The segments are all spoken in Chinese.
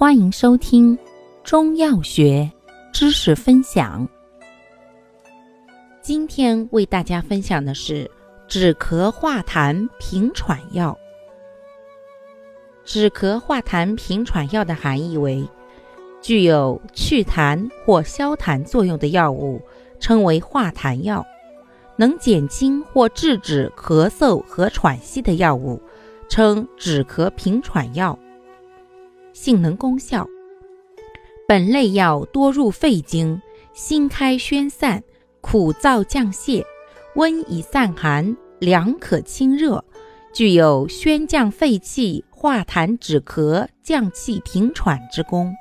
欢迎收听中药学知识分享。今天为大家分享的是止咳化痰平喘药。止咳化痰平喘药的含义为：具有祛痰或消痰作用的药物，称为化痰药；能减轻或制止咳嗽和喘息的药物，称止咳平喘药。性能功效：本类药多入肺经，辛开宣散，苦燥降泄，温以散寒，凉可清热，具有宣降肺气、化痰止咳、降气平喘之功。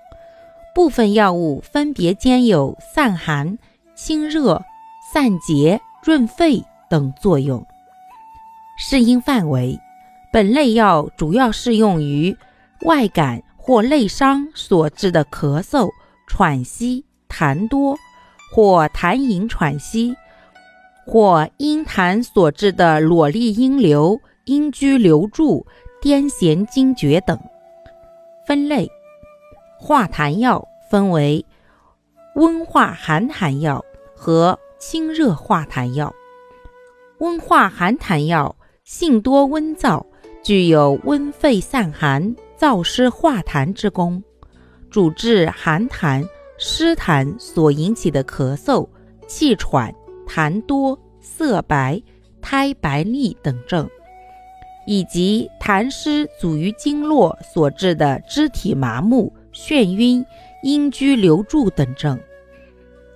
部分药物分别兼有散寒、清热、散结、润肺等作用。适应范围：本类药主要适用于外感。或内伤所致的咳嗽、喘息、痰多，或痰饮喘息，或因痰所致的裸痢阴流、阴居流注、癫痫惊厥等。分类：化痰药分为温化寒痰药和清热化痰药。温化寒痰药性多温燥，具有温肺散寒。燥湿化痰之功，主治寒痰、湿痰所引起的咳嗽、气喘、痰多、色白、苔白腻等症，以及痰湿阻于经络所致的肢体麻木、眩晕、阴居留住等症。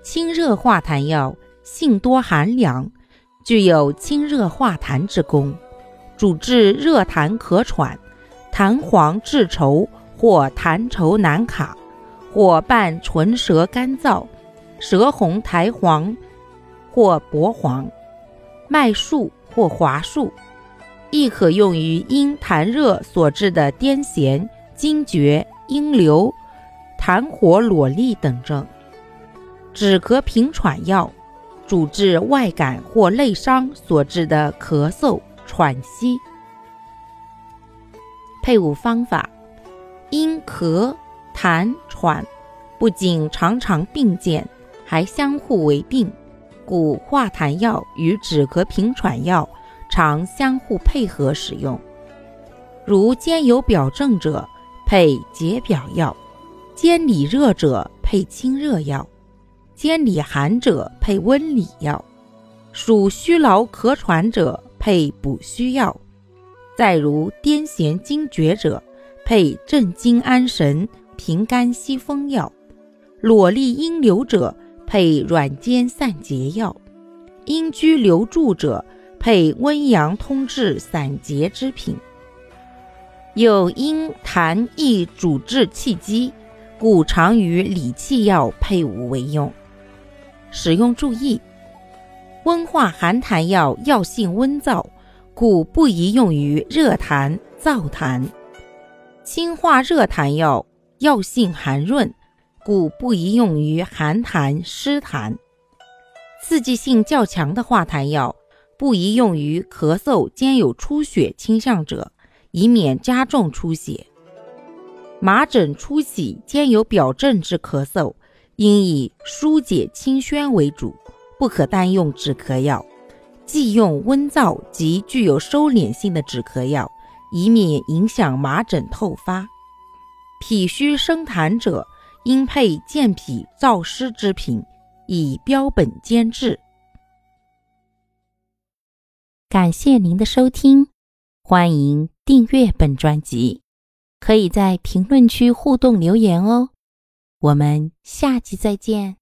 清热化痰药性多寒凉，具有清热化痰之功，主治热痰咳喘。痰黄质稠或痰稠难卡，或伴唇舌干燥、舌红苔黄或薄黄、脉数或滑数，亦可用于因痰热所致的癫痫、惊厥、阴流、痰火裸痢等症。止咳平喘药主治外感或内伤所致的咳嗽、喘息。配伍方法：因咳、痰、喘不仅常常并见，还相互为病，故化痰药与止咳平喘药常相互配合使用。如兼有表证者，配解表药；兼里热者，配清热药；兼里寒者，配温里药；属虚劳咳喘者，配补虚药。再如癫痫惊厥者，配镇惊安神、平肝息风药；裸痢阴流者，配软坚散结药；阴居留住者，配温阳通滞散结之品。有因痰易主治气机，故常与理气药配伍为用。使用注意：温化寒痰药药性温燥。故不宜用于热痰、燥痰。清化热痰药药性寒润，故不宜用于寒痰、湿痰。刺激性较强的化痰药不宜用于咳嗽兼有出血倾向者，以免加重出血。麻疹初起兼有表证之咳嗽，应以疏解清宣为主，不可单用止咳药。忌用温燥及具有收敛性的止咳药，以免影响麻疹透发。脾虚生痰者，应配健脾燥湿之品，以标本兼治。感谢您的收听，欢迎订阅本专辑，可以在评论区互动留言哦。我们下期再见。